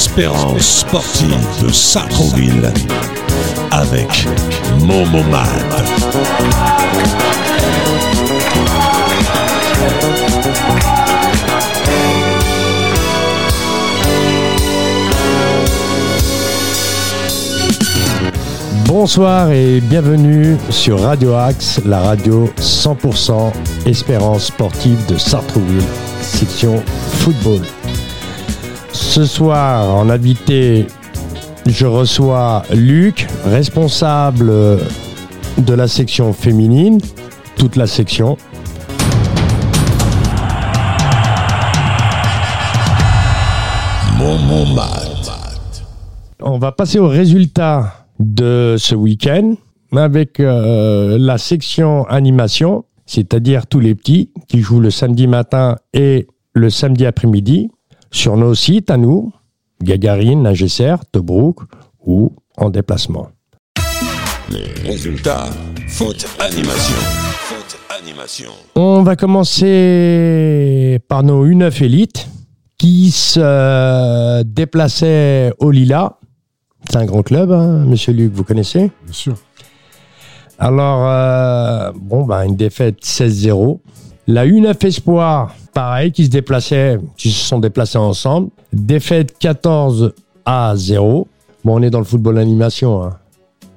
100% Espérance sportive de Sartreville avec Momomad. Bonsoir et bienvenue sur Radio Axe, la radio 100% Espérance sportive de Sartrouville, section football. Ce soir, en invité, je reçois Luc, responsable de la section féminine, toute la section. On va passer aux résultats de ce week-end avec euh, la section animation, c'est-à-dire tous les petits qui jouent le samedi matin et le samedi après-midi sur nos sites à nous, Gagarine, Nagesser, Tobruk ou en déplacement. Les résultats, faute animation. Faute animation. On va commencer par nos U9 élites qui se déplaçaient au Lila. C'est un grand club, hein, monsieur Luc, vous connaissez? Bien sûr. Alors, euh, bon, bah, une défaite 16-0. La U9 Espoir, pareil, qui se déplaçait, qui se sont déplacés ensemble. Défaite 14 à 0. Bon, on est dans le football animation. hein.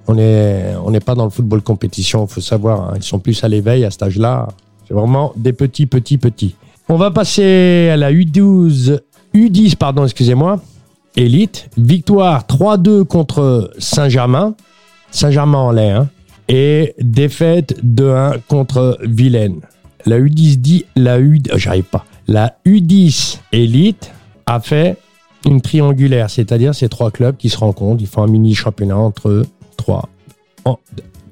On n'est on n'est pas dans le football compétition, faut savoir. hein. Ils sont plus à l'éveil à cet âge-là. C'est vraiment des petits, petits, petits. On va passer à la U12, U10, pardon, excusez-moi. Élite. Victoire 3-2 contre Saint-Germain. Saint-Germain en lait, hein. Et défaite 2-1 contre Vilaine. La U10 dit, la U, oh, j'arrive. La U10 Élite a fait une triangulaire, c'est-à-dire ces trois clubs qui se rencontrent, ils font un mini championnat entre eux, trois,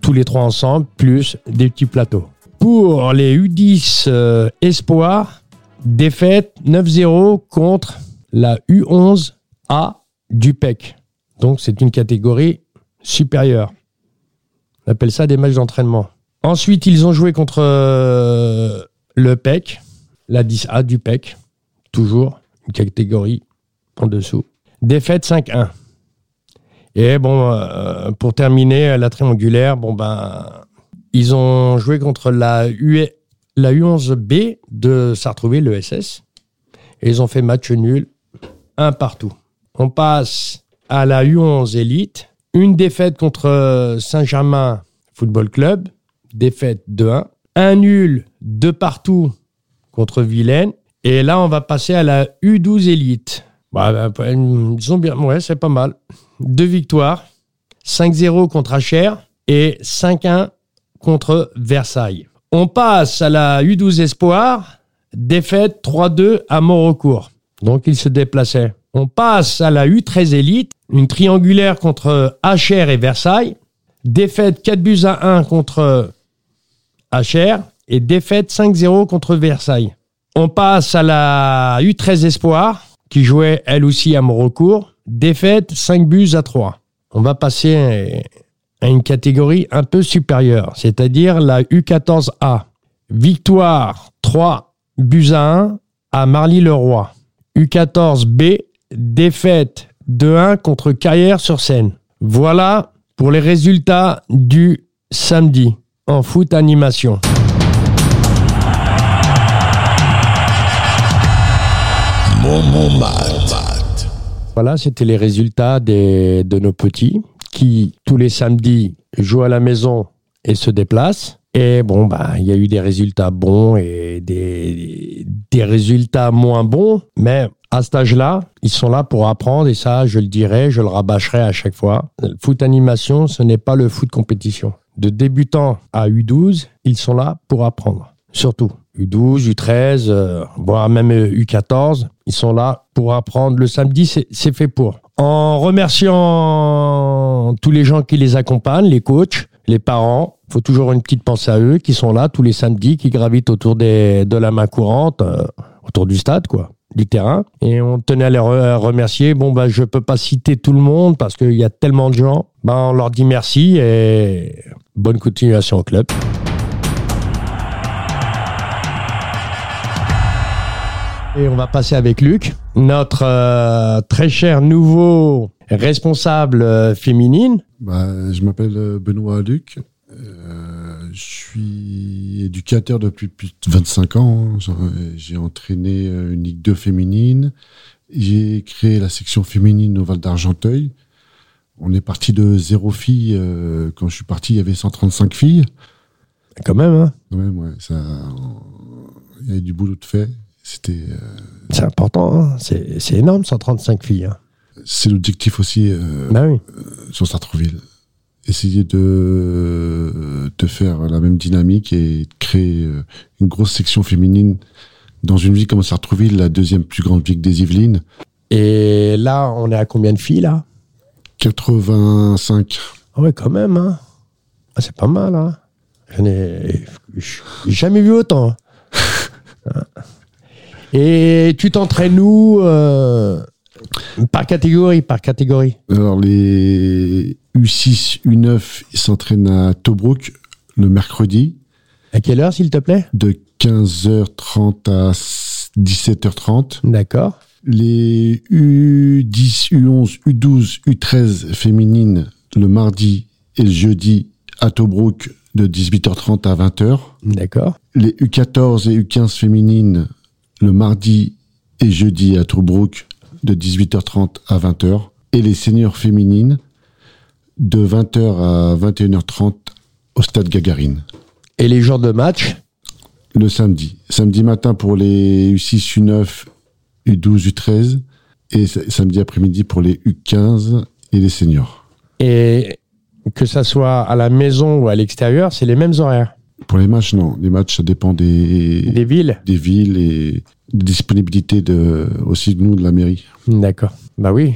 tous les trois ensemble, plus des petits plateaux. Pour les U10 euh, Espoir, défaite 9-0 contre la U11 A du PEC. Donc c'est une catégorie supérieure. On appelle ça des matchs d'entraînement. Ensuite, ils ont joué contre euh, le PEC, la 10A du PEC, toujours une catégorie en dessous. Défaite 5-1. Et bon, euh, pour terminer, la triangulaire, bon ben, ils ont joué contre la, U, la U11B de Sartrouville, le SS, et ils ont fait match nul, un partout. On passe à la U11 Elite, une défaite contre euh, Saint-Germain Football Club, défaite 2-1, un nul de partout contre Vilaine, et là on va passer à la U12 Elite. Bah, bah, ils ont bien, ouais, c'est pas mal. Deux victoires, 5-0 contre Acher et 5-1 contre Versailles. On passe à la U12 Espoir, défaite 3-2 à Montrecourt. Donc ils se déplaçaient. On passe à la U13 Élite, une triangulaire contre Acher et Versailles. Défaite 4 buts à 1 contre Acher et défaite 5-0 contre Versailles. On passe à la U13 Espoir, qui jouait elle aussi à Montrecourt. Défaite 5 buts à 3. On va passer à une catégorie un peu supérieure, c'est-à-dire la U14A. Victoire 3 buts à 1 à Marly-le-Roi. U14B, défaite 2-1 contre Carrière-sur-Seine. Voilà pour les résultats du samedi en foot animation. Voilà, c'était les résultats des- de nos petits qui, tous les samedis, jouent à la maison et se déplacent. Et bon, bah, il y a eu des résultats bons et des, des résultats moins bons. Mais à cet âge-là, ils sont là pour apprendre et ça, je le dirai, je le rabâcherai à chaque fois. Le foot animation, ce n'est pas le foot compétition. De débutant à U12, ils sont là pour apprendre. Surtout. U12, U13, euh, voire même euh, U14, ils sont là pour apprendre. Le samedi, c'est fait pour. En remerciant tous les gens qui les accompagnent, les coachs, les parents, faut toujours une petite pensée à eux qui sont là tous les samedis, qui gravitent autour de la main courante, euh, autour du stade, quoi, du terrain. Et on tenait à les re- remercier. Bon, bah, je peux pas citer tout le monde parce qu'il y a tellement de gens. Ben, on leur dit merci et bonne continuation au club. Et on va passer avec Luc, notre euh, très cher nouveau responsable euh, féminine. Bah, je m'appelle euh, Benoît Luc. Je suis éducateur depuis plus de 25 ans. Genre, euh, J'ai entraîné euh, une Ligue 2 féminine. J'ai créé la section féminine au Val d'Argenteuil. On est parti de zéro fille. euh, quand je suis parti, il y avait 135 filles. Quand même, hein. Quand même, ouais, ça, il y avait du boulot de fait. C'était, c'est important, hein. c'est énorme, 135 filles. Hein. c'est l'objectif aussi. euh, Bah oui. sur Sartreville. Essayer de, de faire la même dynamique et de créer euh, une grosse section féminine dans une ville comme Sartreville, la deuxième plus grande ville des Yvelines. Et là, on est à combien de filles, là? 85. Ah ouais, quand même, hein. Ah, c'est pas mal, hein. Je n'ai jamais vu autant. hein. Et tu t'entraînes où euh, Par catégorie, par catégorie? Alors les U6, U9, ils s'entraînent à Tobruk le mercredi À quelle heure, s'il te plaît? De 15h30 à 17h30. D'accord. Les U10, U11, U12, U13 féminines le mardi et le jeudi à Tobruk de 18h30 à 20h. D'accord. Les U14 et U15 féminines le mardi et jeudi à Tobruk de 18h30 à 20h. Et les seniors féminines de 20h à 21h30 au stade Gagarine. Et les jours de match Le samedi. Samedi matin pour les U6, U9, U12, U13. Et sa- samedi après-midi pour les U15 et les seniors. Et que ça soit à la maison ou à l'extérieur, c'est les mêmes horaires? Pour les matchs, non. Les matchs, ça dépend des, Des villes? des villes et des disponibilités de, aussi de nous, de la mairie. D'accord. Bah oui.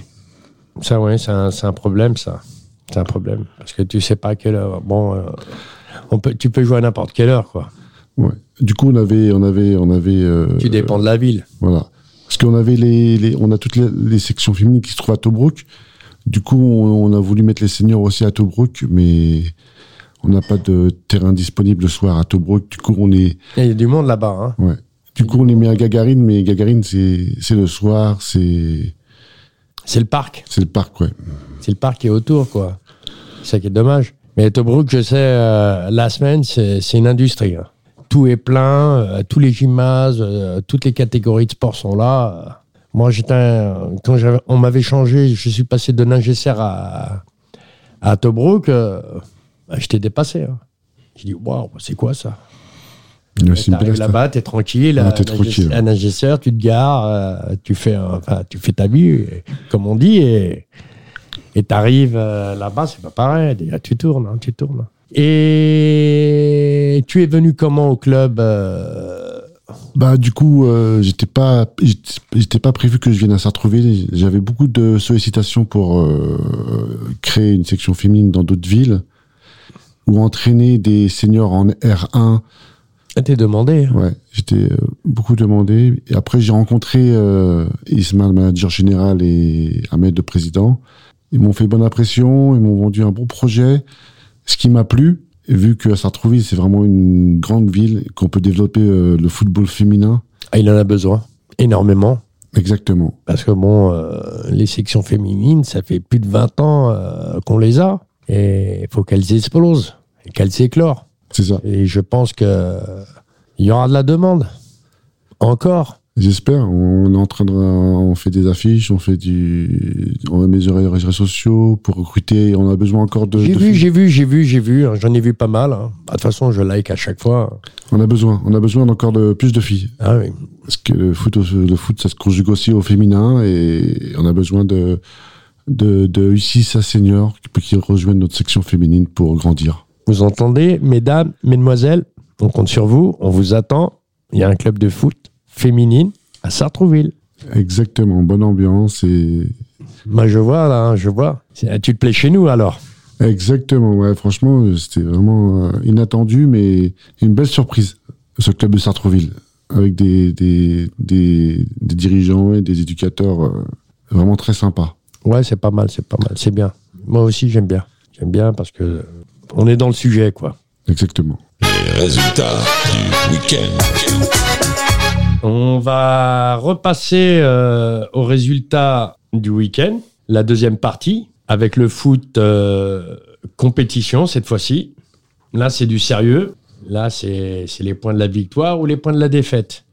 Ça, oui, c'est un, c'est un problème, ça. C'est un problème. Parce que tu sais pas à quelle heure. Bon, euh, on peut, tu peux jouer à n'importe quelle heure, quoi. Ouais. Du coup, on avait, on avait, on avait. euh, Tu dépends de la ville. Voilà. Parce qu'on avait les, les- on a toutes les, les sections féminines qui se trouvent à Tobruk. Du coup, on, on a voulu mettre les seniors aussi à Tobruk, mais on n'a pas de terrain disponible le soir à Tobruk. Du coup, on est, Il y a du monde là-bas. Hein. ouais. Du coup, on est mis à Gagarine, mais Gagarine, c'est, c'est le soir, c'est, C'est le parc. c'est le parc, ouais. C'est le parc qui est autour, quoi. C'est ça qui est dommage. Mais Tobruk, je sais, euh, la semaine, c'est une industrie. hein. Tout est plein, euh, tous les gymnases, euh, toutes les catégories de sport sont là. Moi, j'étais, quand on m'avait changé, je suis passé de Ningesser à, à Tobruk, bah, j'étais dépassé. Hein. J'ai dit, waouh, c'est quoi ça? Là-bas, t'es tranquille. Ah, tranquille. À Ningesser, tu te gares, euh, tu fais, un- enfin, tu fais ta vie, comme on dit, et et t'arrives euh, là-bas, c'est pas pareil. Déjà, tu tournes, hein, tu tournes. Et tu es venu comment au club euh, Bah du coup, euh, j'étais pas, j'étais- j'étais pas prévu que je vienne à Sartreville. J'avais beaucoup de sollicitations pour euh, créer une section féminine dans d'autres villes ou entraîner des seniors en R1. T'es demandé. Ouais, j'étais euh, beaucoup demandé. Et après, j'ai rencontré euh, Ismaël, manager général, et Ahmed, le président. Ils m'ont fait bonne impression, ils m'ont vendu un bon projet. Ce qui m'a plu, vu que Sartreville, c'est vraiment une grande ville, qu'on peut développer euh, le football féminin. Ah, il en a besoin, énormément. Exactement. Parce que bon, euh, les sections féminines, ça fait plus de 20 ans euh, qu'on les a. Et il faut qu'elles explosent, qu'elles s'éclorent. C'est ça. Et je pense que euh, il y aura de la demande. Encore. J'espère. On est en train de, on fait des affiches, on fait du, on met sur les réseaux sociaux pour recruter. On a besoin encore de. J'ai vu, j'ai vu, j'ai vu, j'ai vu. hein, J'en ai vu pas mal. hein. Bah, De toute façon, je like à chaque fois. On a besoin. On a besoin d'encore de plus de filles. Ah oui. Parce que le foot, le foot, ça se conjugue aussi au féminin et on a besoin de, de, de U6 à senior qui, qui rejoignent notre section féminine pour grandir. Vous entendez, mesdames, mesdemoiselles, on compte sur vous, on vous attend. Il y a un club de foot féminine à Sartrouville. Exactement. Bonne ambiance et Moi, je vois, là, hein, je vois. Tu te plais chez nous, alors exactement. Ouais, franchement, c'était vraiment euh, inattendu, mais une belle surprise. Ce club de Sartreville avec des, des, des, des dirigeants et des éducateurs euh, vraiment très sympas. Ouais, c'est pas mal, c'est pas mal, c'est bien. Moi aussi, j'aime bien. J'aime bien parce que euh, on est dans le sujet, quoi. Exactement. Les résultats du week-end. On va repasser euh, au résultat du week-end, la deuxième partie, avec le foot euh, compétition cette fois-ci. Là, c'est du sérieux. Là, c'est c'est les points de la victoire ou les points de la défaite.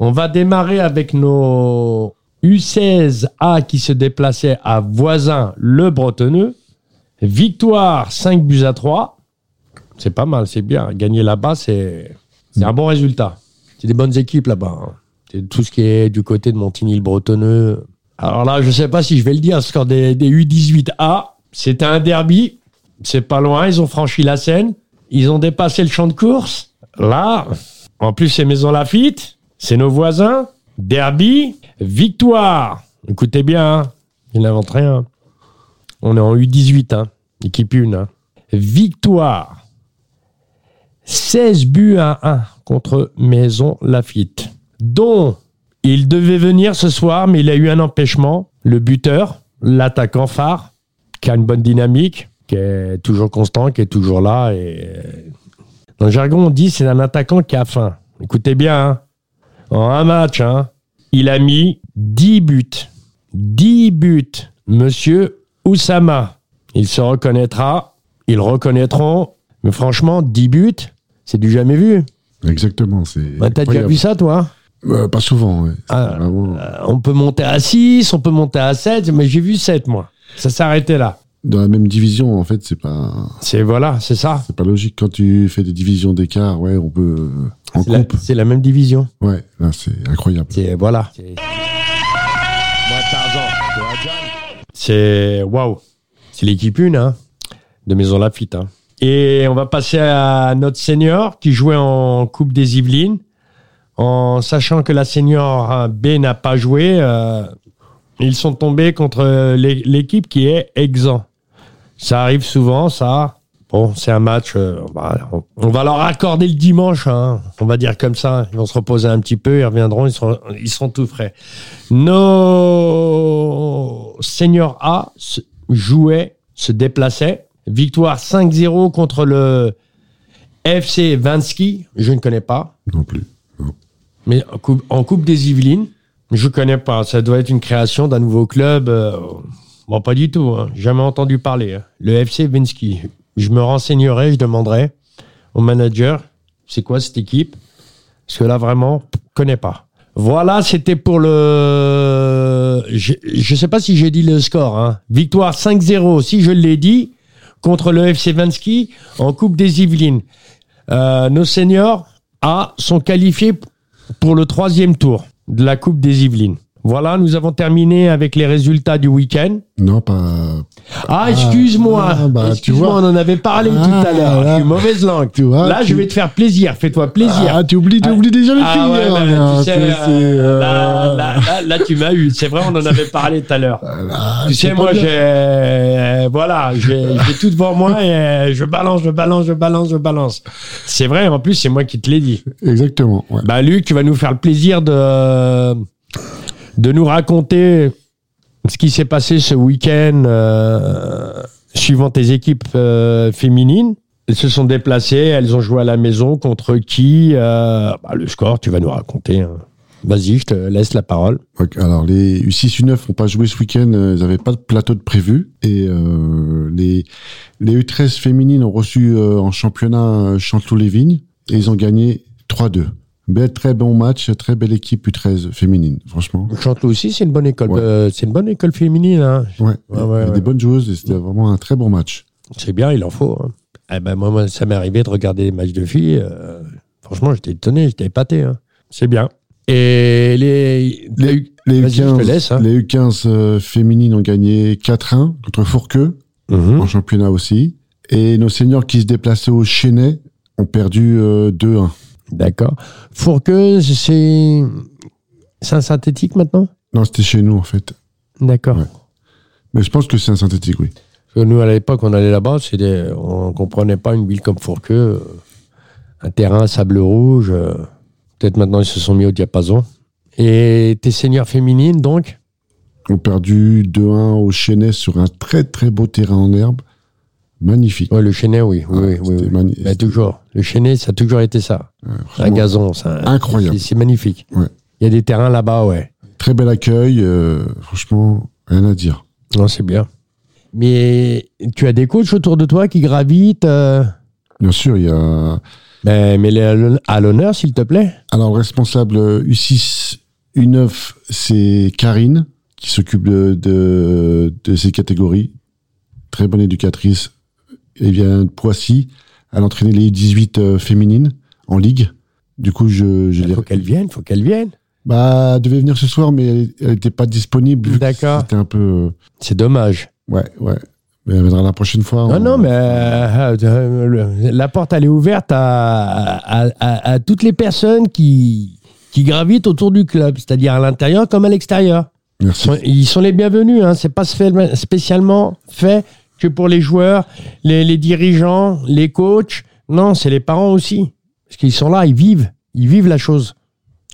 On va démarrer avec nos U16A qui se déplaçaient à Voisin le Bretonneux. Victoire 5 buts à 3. C'est pas mal, c'est bien. Gagner là-bas, c'est un bon résultat. C'est des bonnes équipes là-bas. hein. C'est tout ce qui est du côté de Montigny-le-Bretonneux. Alors là, je sais pas si je vais le dire, score des, des U18A, c'était un derby. C'est pas loin, ils ont franchi la Seine. Ils ont dépassé le champ de course. Là, en plus, c'est Maison Lafitte. C'est nos voisins. Derby. Victoire. Écoutez bien, hein. je n'invente rien. On est en U18, hein. équipe 1. hein. Victoire. 16 buts à 1 contre Maison Lafitte. Dont il devait venir ce soir, mais il a eu un empêchement. Le buteur, l'attaquant phare, qui a une bonne dynamique, qui est toujours constant, qui est toujours là. Dans le jargon, on dit c'est un attaquant qui a faim. Écoutez bien, hein. en un match, hein, il a mis 10 buts. 10 buts. Monsieur Oussama. Il se reconnaîtra. Ils reconnaîtront. Mais franchement, 10 buts, c'est du jamais vu. Exactement. C'est Bah, T'as déjà vu ça, toi Euh, Pas souvent, ouais. Ah, vraiment- Euh, On peut monter à 6, on peut monter à 7, mais j'ai vu 7, moi. Ça s'est arrêté là. Dans la même division, en fait, c'est pas, C'est voilà, c'est ça. c'est pas logique. Quand tu fais des divisions d'écart, ouais, on peut, en C'est la, coupe. c'est la même division. Ouais, là, c'est incroyable. C'est voilà. C'est- C'est waouh. C'est l'équipe 1 hein, de Maison Lafitte. Hein. Et on va passer à notre senior qui jouait en Coupe des Yvelines. En sachant que la senior B n'a pas joué, euh, ils sont tombés contre l'é- l'équipe qui est exempt. Ça arrive souvent, ça. Bon, c'est un match. euh, on, va, on- on va leur accorder le dimanche. hein. On va dire comme ça. Ils vont se reposer un petit peu. Ils reviendront. Ils seront, ils seront tout frais. Nos seniors A jouaient, se déplaçaient. Victoire 5-0 contre le FC Vansky. Je ne connais pas. Non plus. Mais en coupe, en coupe des Yvelines, je connais pas. Ça doit être une création d'un nouveau club. euh, bon, pas du tout. hein. Jamais entendu parler. hein. Le FC Vinsky. Je me renseignerai, je demanderai au manager, c'est quoi cette équipe? Parce que là, vraiment, je connais pas. Voilà, c'était pour le... Je ne sais pas si j'ai dit le score. hein. Victoire 5-0, si je l'ai dit, contre le FC Vinsky en Coupe des Yvelines. Euh, nos seniors A sont qualifiés pour le troisième tour de la Coupe des Yvelines. Voilà, nous avons terminé avec les résultats du week-end. Non, pas. Ah, excuse-moi. ah, bah, tu excuse-moi, vois. on en avait parlé Ah, tout à l'heure. là. Je suis mauvaise langue. Tu vois, là, tu- je vais te faire plaisir. Fais-toi plaisir. Ah, tu oublies, tu oublies déjà les Ah filles. ouais, hein, bah, hein, tu sais, euh, euh, là, là, là, là, tu m'as eu. C'est vrai, on en avait parlé tout à l'heure. ah, Tu sais, moi, j'ai, euh, voilà, j'ai tout devant moi et je balance, je balance, je balance, je balance. C'est vrai, en plus, c'est moi qui te l'ai dit. Exactement. Ouais. Bah, Luc, tu vas nous faire le plaisir de, de nous raconter ce qui s'est passé ce week-end euh, suivant tes équipes euh, féminines. Elles se sont déplacées, elles ont joué à la maison contre qui euh, bah, Le score, tu vas nous raconter. hein. Vas-y, je te laisse la parole. Alors, les U6, U9 n'ont pas joué ce week-end, ils n'avaient pas de plateau de prévu. Et les, les U13 féminines ont reçu en championnat Chanteloup-les-Vignes et ils ont gagné 3-2. Très bon match, très belle équipe U13 féminine, franchement. Chanteloup aussi, c'est une bonne école. Ouais. euh, c'est une bonne école féminine. hein. Ouais, Ouais, il y ouais. des bonnes joueuses et c'était vraiment un très bon match. C'est bien, il en faut. hein. Eh ben, moi, ça m'est arrivé de regarder les matchs de filles. euh, franchement, j'étais étonné, j'étais épaté. hein. C'est bien. Et les, Les, les Vas-y, je te U15, laisse, hein. les U15 euh, féminines ont gagné 4-1 contre Fourqueux, Mhm. en championnat aussi. Et nos seniors qui se déplaçaient au Chénet ont perdu euh, 2-1. D'accord. Fourqueuse, c'est. Un synthétique maintenant? Non, c'était chez nous en fait. D'accord. Ouais. Mais je pense que c'est un synthétique, oui. Parce que nous, à l'époque, on allait là-bas, c'était, on comprenait pas une ville comme Fourqueux, euh, un terrain sable rouge. euh, Peut-être maintenant, ils se sont mis au diapason. Et tes seigneurs féminines, donc? Ont perdu 2-1 au Chénet sur un très très beau terrain en herbe. Magnifique. Ouais, le Chenet, oui. oui, Ah, oui, Mais c'était- toujours. Le Chenet, ça a toujours été ça. Un gazon, ça. Incroyable. C'est- magnifique. Ouais. Il y a des terrains là-bas, ouais. Très bel accueil, euh, franchement, rien à dire. Non, c'est bien. Mais tu as des coachs autour de toi qui gravitent. euh, Bien sûr, il y a. mets-les à l'hon- à l'honneur, s'il te plaît. Alors, le responsable U6, U9, c'est Karine, qui s'occupe de, de, de ces catégories. Très bonne éducatrice. Elle vient de Poissy. Elle a entraîné les U18 euh, féminines en ligue. Du coup, je, je Il faut qu'elle vienne, faut qu'elle vienne. Bah, elle devait venir ce soir, mais elle n'était pas disponible. D'accord. C'était un peu. euh, C'est dommage. Ouais, ouais. Mais elle viendra la prochaine fois. Non, On- non, mais euh, euh, la porte, elle est ouverte à, à, à- à toutes les personnes qui, qui gravitent autour du club, c'est-à-dire à l'intérieur comme à l'extérieur. Ils Merci. sont, ils sont les bienvenus. Hein. C'est pas spé- spécialement fait que pour les joueurs, les, les dirigeants, les coachs. Non, c'est les parents aussi. Parce qu'ils sont là, ils vivent. Ils vivent la chose.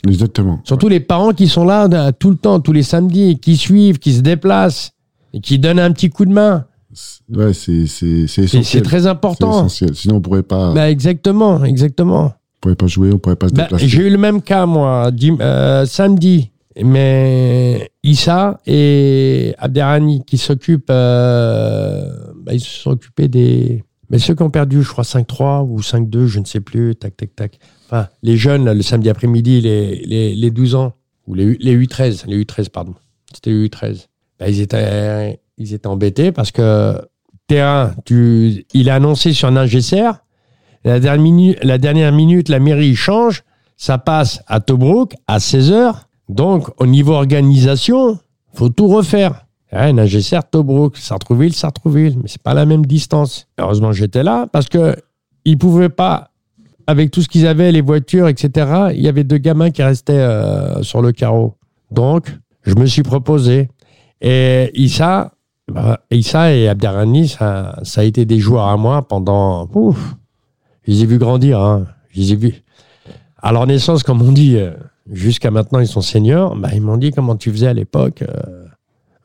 Exactement. Surtout les parents qui sont là euh, tout le temps, tous les samedis, qui suivent, qui se déplacent et qui donnent un petit coup de main. Ouais, c'est essentiel. c'est très important. essentiel. Sinon, on pourrait pas, Bah, exactement, exactement. on pourrait pas jouer, on pourrait pas se Bah, déplacer. J'ai eu le même cas, moi, dim- euh, samedi. Mais Issa et Abderrani qui s'occupent, euh, bah, ils se sont occupés des. Mais ceux qui ont perdu, je crois, 5-3 ou 5-2, je ne sais plus, tac, tac, tac. Enfin, les jeunes, le samedi après-midi, les, les, les 12 ans, ou les, les U13, les U13, pardon. C'était les U13. Bah, ils, étaient, ils étaient embêtés parce que terrain, tu, il a annoncé sur un GCR, la dernière, minute, la dernière minute, la mairie change, ça passe à Tobruk à 16h. Donc, au niveau organisation, faut tout refaire. Ouais, Nagesser, Tobruk, Sartrouville, Sartrouville, mais c'est pas la même distance. Heureusement, j'étais là parce que ils pouvaient pas, avec tout ce qu'ils avaient, les voitures, etc. Il y avait deux gamins qui restaient euh, sur le carreau. Donc, je me suis proposé. Et Issa, bah, Issa et Abderrani, ça, ça a été des joueurs à moi pendant. Ouf, je les ai vus grandir. Hein. Je les ai vus. À leur naissance, comme on dit, euh, jusqu'à maintenant, ils sont seniors. Bah, ils m'ont dit comment tu faisais à l'époque. euh.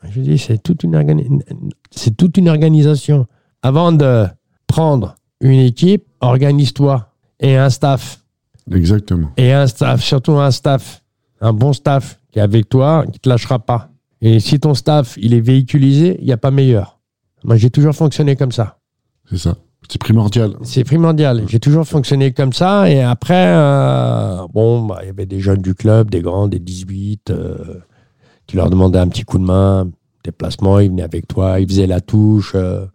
Je dis, c'est toute, une c'est toute une organisation. Avant de prendre une équipe, organise-toi. Et un staff. Exactement. Et un staff, surtout un staff. Un bon staff qui est avec toi, qui te lâchera pas. Et si ton staff, il est véhiculisé, il n'y a pas meilleur. Moi, j'ai toujours fonctionné comme ça. C'est ça. C'est primordial. C'est primordial. J'ai toujours fonctionné comme ça. Et après, euh, bon, bah, il y avait des jeunes du club, des grands, des 18. euh, tu leur demandais un petit coup de main, déplacement, ils venaient avec toi, ils faisaient la touche. euh,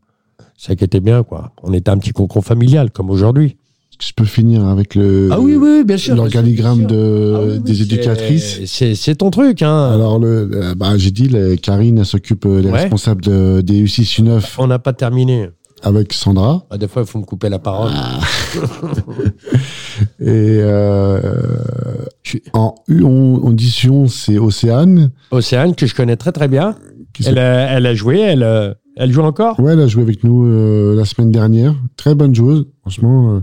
ça qui était bien, quoi. On était un petit cocon familial, comme aujourd'hui. Je peux finir avec le Ah oui, oui, bien sûr. l'organigramme de, Ah oui, des éducatrices. C'est ton truc, hein. Alors, le, euh, bah, j'ai dit, les- Karine, s'occupe, Ouais. responsables de- des U6 U9 On n'a pas terminé. Avec Sandra. Ah, des fois, il faut me couper la parole. Et euh, en U11 audition, c'est Océane. Océane, que je connais très très bien. Elle a, elle a joué, elle, euh, elle joue encore? Ouais, elle a joué avec nous euh, la semaine dernière. Très bonne joueuse, franchement. euh,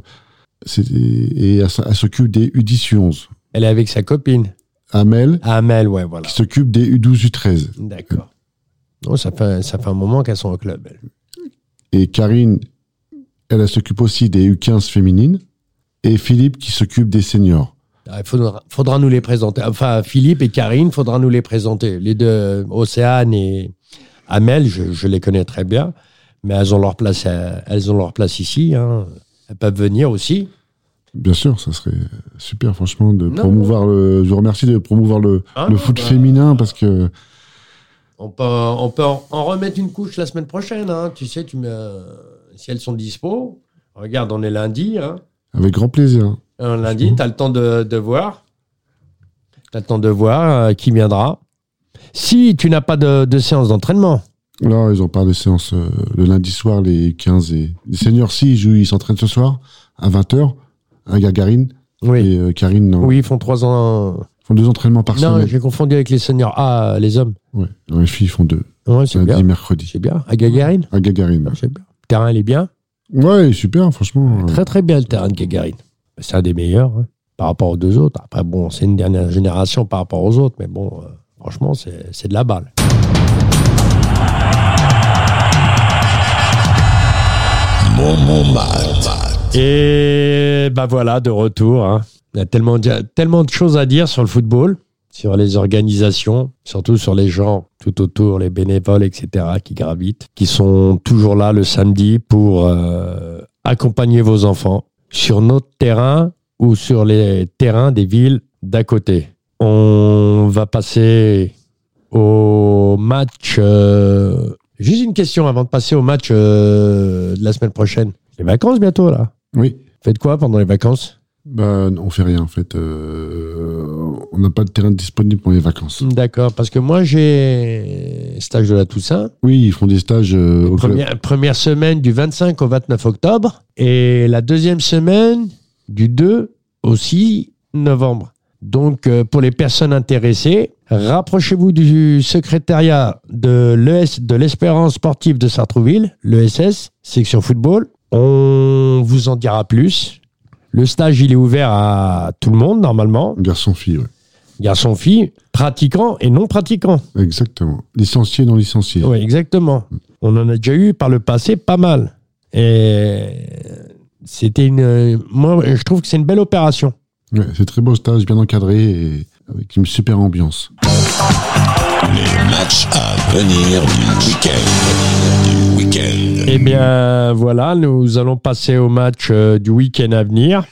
et elle, s'occupe des U10, U11. Elle est avec sa copine. Amel, Ah, Amel, ouais, voilà. qui s'occupe des U12, U13. D'accord. Non, ça fait, ça fait un moment qu'elles sont au club. elles. Et Karine, elle, elle s'occupe aussi des U15 féminines. Et Philippe, qui s'occupe des seniors. Ah, Il faudra, faudra nous les présenter. Enfin, Philippe et Karine, faudra nous les présenter. Les deux, Océane et Amel, je, je les connais très bien. Mais elles ont leur place, à- elles ont leur place ici. hein. Elles peuvent venir aussi. Bien sûr, ça serait super, franchement, de Non, promouvoir le. Je vous remercie de promouvoir le, Ah, le foot bah, féminin parce que. On peut, on peut en, en remettre une couche la semaine prochaine. hein. Tu sais, tu mets, si elles sont dispo. Regarde, on est lundi. Hein. Avec grand plaisir. Un lundi, tu as le temps de, de voir. Tu as le temps de voir euh, qui viendra. Si tu n'as pas de, de séance d'entraînement, Là, ils ont pas de séance euh, le lundi soir, les 15 et. Les seniors, si, ils jouent, ils s'entraînent ce soir, à 20h, à Gagarine. oui. Et euh, Karine, non. Oui, ils font trois ans. Ils font deux entraînements par Non, semaine. j'ai confondu avec les seniors. Ah, les hommes. Ouais. Non, les filles, font deux. Ouais, c'est bien. mercredi. C'est bien. À Gagarine À Gagarine. C'est bien. Le terrain, il est bien. Ouais, super, franchement. Très, très bien, le terrain de Gagarine. C'est un des meilleurs hein, par rapport aux deux autres. Après, bon, c'est une dernière génération par rapport aux autres, mais bon, euh, franchement, c'est c'est de la balle. Momo Mat. Et bah voilà, de retour. hein. Il y a tellement, de- tellement de choses à dire sur le football. sur les organisations, surtout sur les gens tout autour, les bénévoles, etc., qui gravitent, qui sont toujours là le samedi pour euh, accompagner vos enfants sur notre terrain ou sur les terrains des villes d'à côté. On va passer au match. euh, Juste une question avant de passer au match euh, de la semaine prochaine. Les vacances bientôt là. Oui. Faites quoi pendant les vacances? Bah, on fait rien en fait. Euh, on n'a pas de terrain disponible pour les vacances. D'accord, parce que moi j'ai stage de la Toussaint. Oui, ils font des stages euh, au club. Première, première semaine du 25 au 29 octobre et la deuxième semaine du 2 au 6 novembre. Donc, euh, pour les personnes intéressées, rapprochez-vous du secrétariat de l'ES, de l'Espérance sportive de Sartrouville, l'ESS, section football. On vous en dira plus. Le stage, il est ouvert à tout le monde, normalement. Garçon-fille, ouais. Garçon-fille, pratiquant et non pratiquant. Exactement. Licencié, non licencié. Oui, exactement. On en a déjà eu par le passé pas mal. Et c'était une. Moi, je trouve que c'est une belle opération. Ouais, c'est très beau stage, bien encadré et avec une super ambiance. Les matchs à venir du week-end. Week-end. Eh bien, voilà, nous allons passer au match euh, du week-end à venir.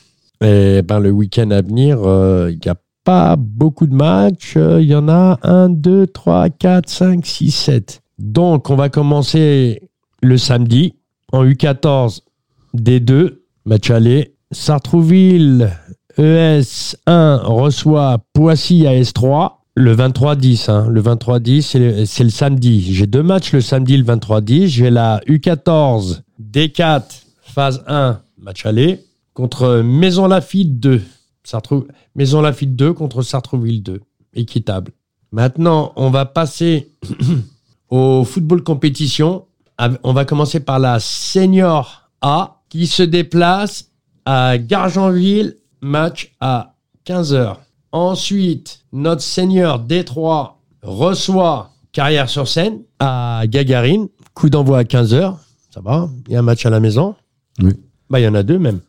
Et ben, le week-end à venir, euh, il n'y a pas beaucoup de matchs. Euh, Il y en a 1, 2, 3, 4, 5, 6, 7. Donc, on va commencer le samedi en U14 D2, match aller. Sartrouville ES1 reçoit Poissy AS3 le 23-10. hein. Le 23-10, c'est le, samedi. J'ai deux matchs le samedi, le 23-10. J'ai la U14 D4 phase 1, match aller, contre Maison Lafitte 2. Sartrou- Maison Lafitte 2 contre Sartrouville 2. Équitable. Maintenant, on va passer au football compétition. On va commencer par la Senior A qui se déplace à Gargenville, match à 15h. Ensuite, notre Seigneur D3 reçoit Carrière sur Seine à Gagarine, coup d'envoi à 15h. Ça va? Il y a un match à la maison? Oui. Bah, il y en a deux même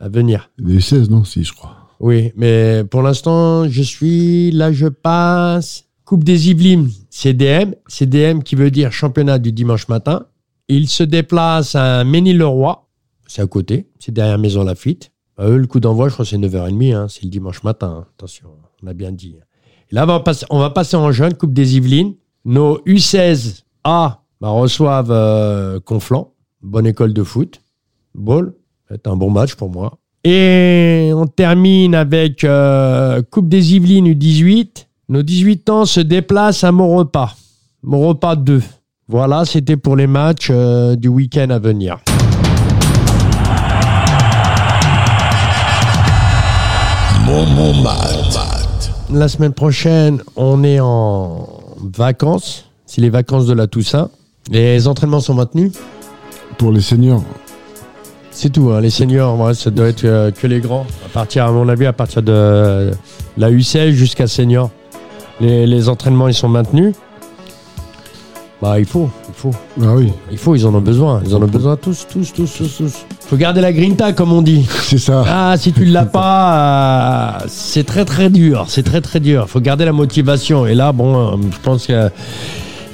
à venir. Les 16, non? Si, je crois. Oui, mais pour l'instant, je suis là, je passe. Coupe des Yvelines, CDM. CDM qui veut dire championnat du dimanche matin. Il se déplace à Ménil-le-Roi. C'est à côté, c'est derrière Maison Lafitte. Bah, eux, le coup d'envoi, je crois que c'est 9h30. hein, c'est le dimanche matin. hein. Attention, on a bien dit. Là, on va passer, en jeune, Coupe des Yvelines. Nos U16A bah, reçoivent euh, Conflans, bonne école de foot. Ball, c'est un bon match pour moi. Et on termine avec euh, Coupe des Yvelines U18. Nos 18 ans se déplacent à Maurepas. Maurepas 2. Voilà, c'était pour les matchs euh, du week-end à venir. Mon, mon. La semaine prochaine, on est en vacances. C'est les vacances de la Toussaint. Les entraînements sont maintenus. Pour les seniors, C'est tout, hein. les seniors, ouais, ça doit être euh, que les grands. À partir, à mon avis, à partir de la U16 jusqu'à senior, les, les entraînements ils sont maintenus. Bah, il faut, il faut, ah oui, il faut, ils en ont besoin, ils en ont besoin tous, tous, tous, tous, tous. Faut garder la grinta comme on dit. c'est ça. Ah, si tu l'as pas, euh, c'est très très dur, c'est très très dur. Faut garder la motivation. Et là, bon, euh, je pense qu'il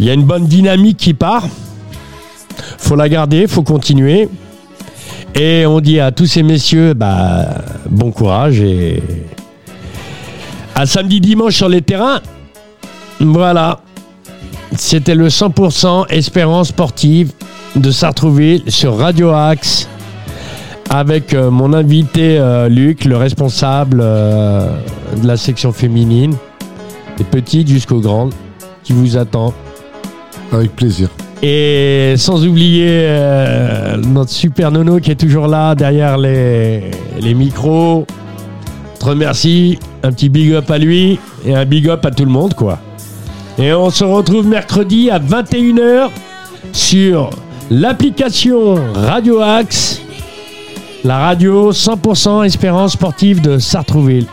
y a une bonne dynamique qui part. Faut la garder, faut continuer. Et on dit à tous ces messieurs, bah, bon courage et à samedi dimanche sur les terrains. Voilà. C'était le 100% Espérance sportive de Sartrouville sur Radio Axe avec euh, mon invité euh, Luc, le responsable euh, de la section féminine, des petites jusqu'aux grandes, qui vous attend. Avec plaisir. Et sans oublier euh, notre super nono qui est toujours là derrière les, les micros. Je te remercie. Un petit big up à lui et un big up à tout le monde, quoi. Et on se retrouve mercredi à 21h sur l'application Radio Axe, la radio 100% Espérance sportive de Sartrouville.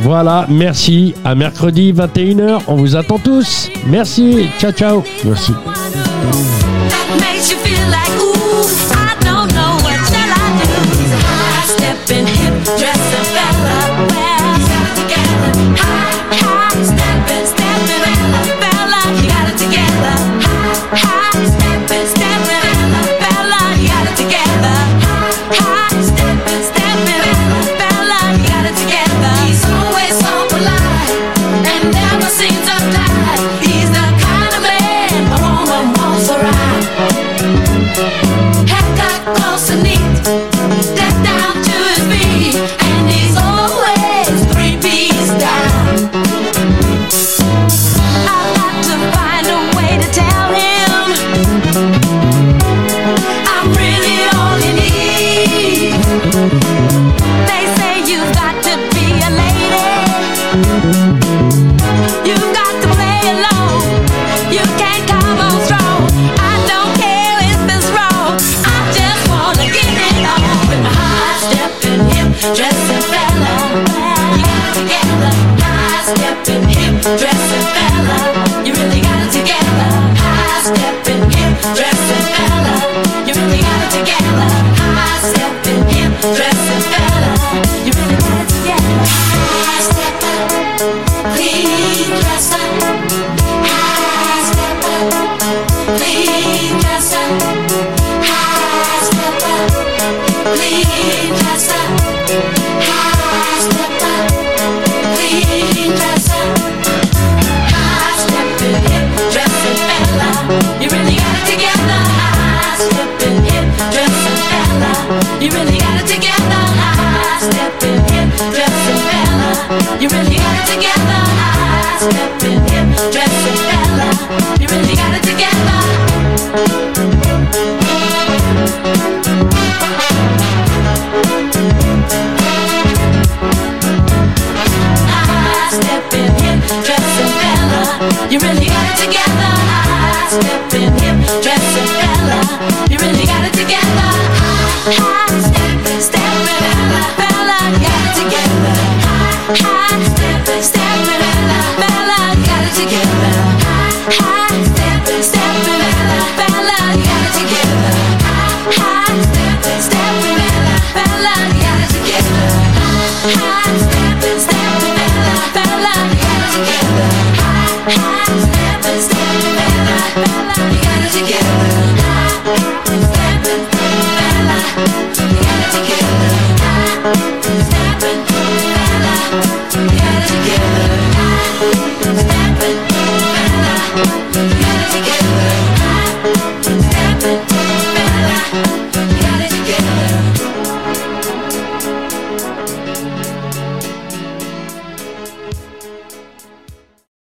Voilà, merci. À mercredi 21h. On vous attend tous. Merci. Ciao, ciao. Merci. I got close enough. Thank.